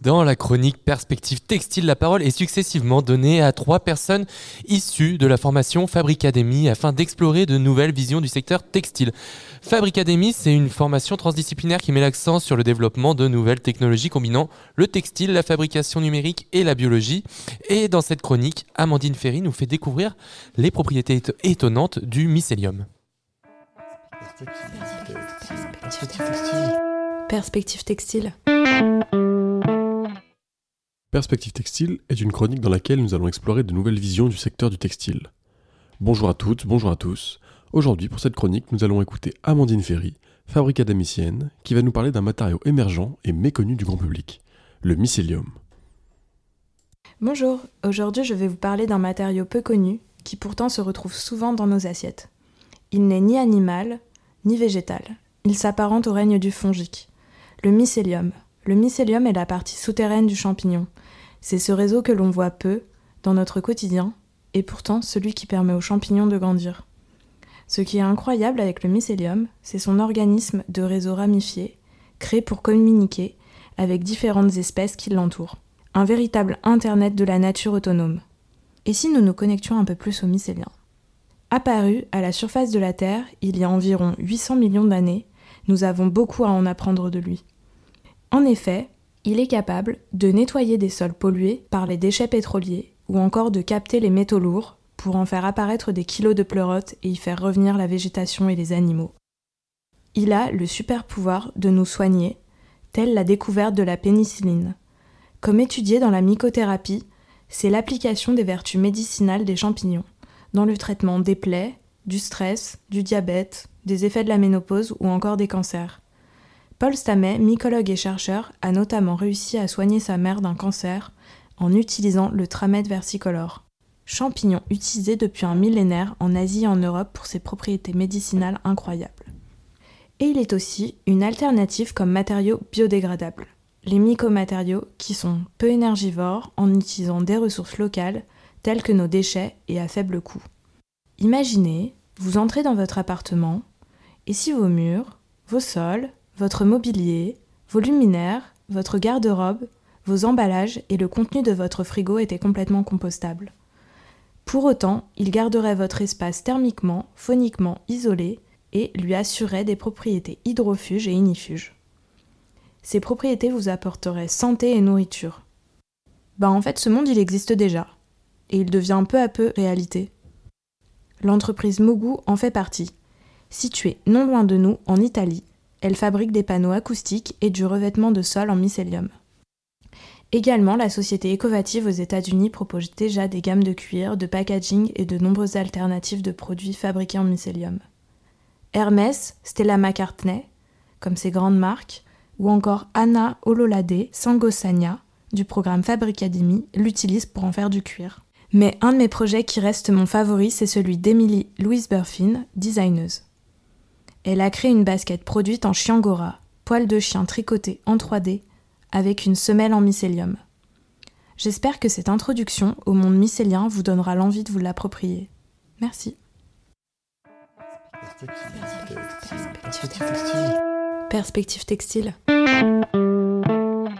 Dans la chronique Perspective Textile, la parole est successivement donnée à trois personnes issues de la formation Fabricademy afin d'explorer de nouvelles visions du secteur textile. Fabricademy, c'est une formation transdisciplinaire qui met l'accent sur le développement de nouvelles technologies combinant le textile, la fabrication numérique et la biologie. Et dans cette chronique, Amandine Ferry nous fait découvrir les propriétés étonnantes du mycélium. Perspective textile. Perspective textile est une chronique dans laquelle nous allons explorer de nouvelles visions du secteur du textile. Bonjour à toutes, bonjour à tous. Aujourd'hui, pour cette chronique, nous allons écouter Amandine Ferry, fabrique académicienne, qui va nous parler d'un matériau émergent et méconnu du grand public, le mycélium. Bonjour, aujourd'hui je vais vous parler d'un matériau peu connu qui pourtant se retrouve souvent dans nos assiettes. Il n'est ni animal, ni végétal. Il s'apparente au règne du fongique. Le mycélium. Le mycélium est la partie souterraine du champignon. C'est ce réseau que l'on voit peu dans notre quotidien, et pourtant celui qui permet aux champignons de grandir. Ce qui est incroyable avec le mycélium, c'est son organisme de réseau ramifié, créé pour communiquer avec différentes espèces qui l'entourent. Un véritable Internet de la nature autonome. Et si nous nous connections un peu plus au mycélien Apparu à la surface de la Terre il y a environ 800 millions d'années, nous avons beaucoup à en apprendre de lui. En effet, il est capable de nettoyer des sols pollués par les déchets pétroliers ou encore de capter les métaux lourds pour en faire apparaître des kilos de pleurotes et y faire revenir la végétation et les animaux. Il a le super pouvoir de nous soigner, telle la découverte de la pénicilline. Comme étudié dans la mycothérapie, c'est l'application des vertus médicinales des champignons, dans le traitement des plaies, du stress, du diabète, des effets de la ménopause ou encore des cancers. Paul Stammet, mycologue et chercheur, a notamment réussi à soigner sa mère d'un cancer en utilisant le tramède versicolore, champignon utilisé depuis un millénaire en Asie et en Europe pour ses propriétés médicinales incroyables. Et il est aussi une alternative comme matériau biodégradable. Les mycomatériaux qui sont peu énergivores en utilisant des ressources locales telles que nos déchets et à faible coût. Imaginez, vous entrez dans votre appartement et si vos murs, vos sols, votre mobilier, vos luminaires, votre garde-robe, vos emballages et le contenu de votre frigo étaient complètement compostables. Pour autant, il garderait votre espace thermiquement, phoniquement isolé et lui assurerait des propriétés hydrofuges et inifuges. Ces propriétés vous apporteraient santé et nourriture. Bah en fait ce monde il existe déjà, et il devient peu à peu réalité. L'entreprise Mogu en fait partie. Située non loin de nous, en Italie, elle fabrique des panneaux acoustiques et du revêtement de sol en mycélium. Également, la société Ecovative aux États-Unis propose déjà des gammes de cuir, de packaging et de nombreuses alternatives de produits fabriqués en mycélium. Hermès, Stella McCartney, comme ses grandes marques, ou encore Anna Ololade Sangosania du programme Fabricademy l'utilisent pour en faire du cuir. Mais un de mes projets qui reste mon favori, c'est celui d'Emily Louise Burfin, designeuse. Elle a créé une basket produite en chiangora, poil de chien tricoté en 3D, avec une semelle en mycélium. J'espère que cette introduction au monde mycélien vous donnera l'envie de vous l'approprier. Merci. Perspective textile.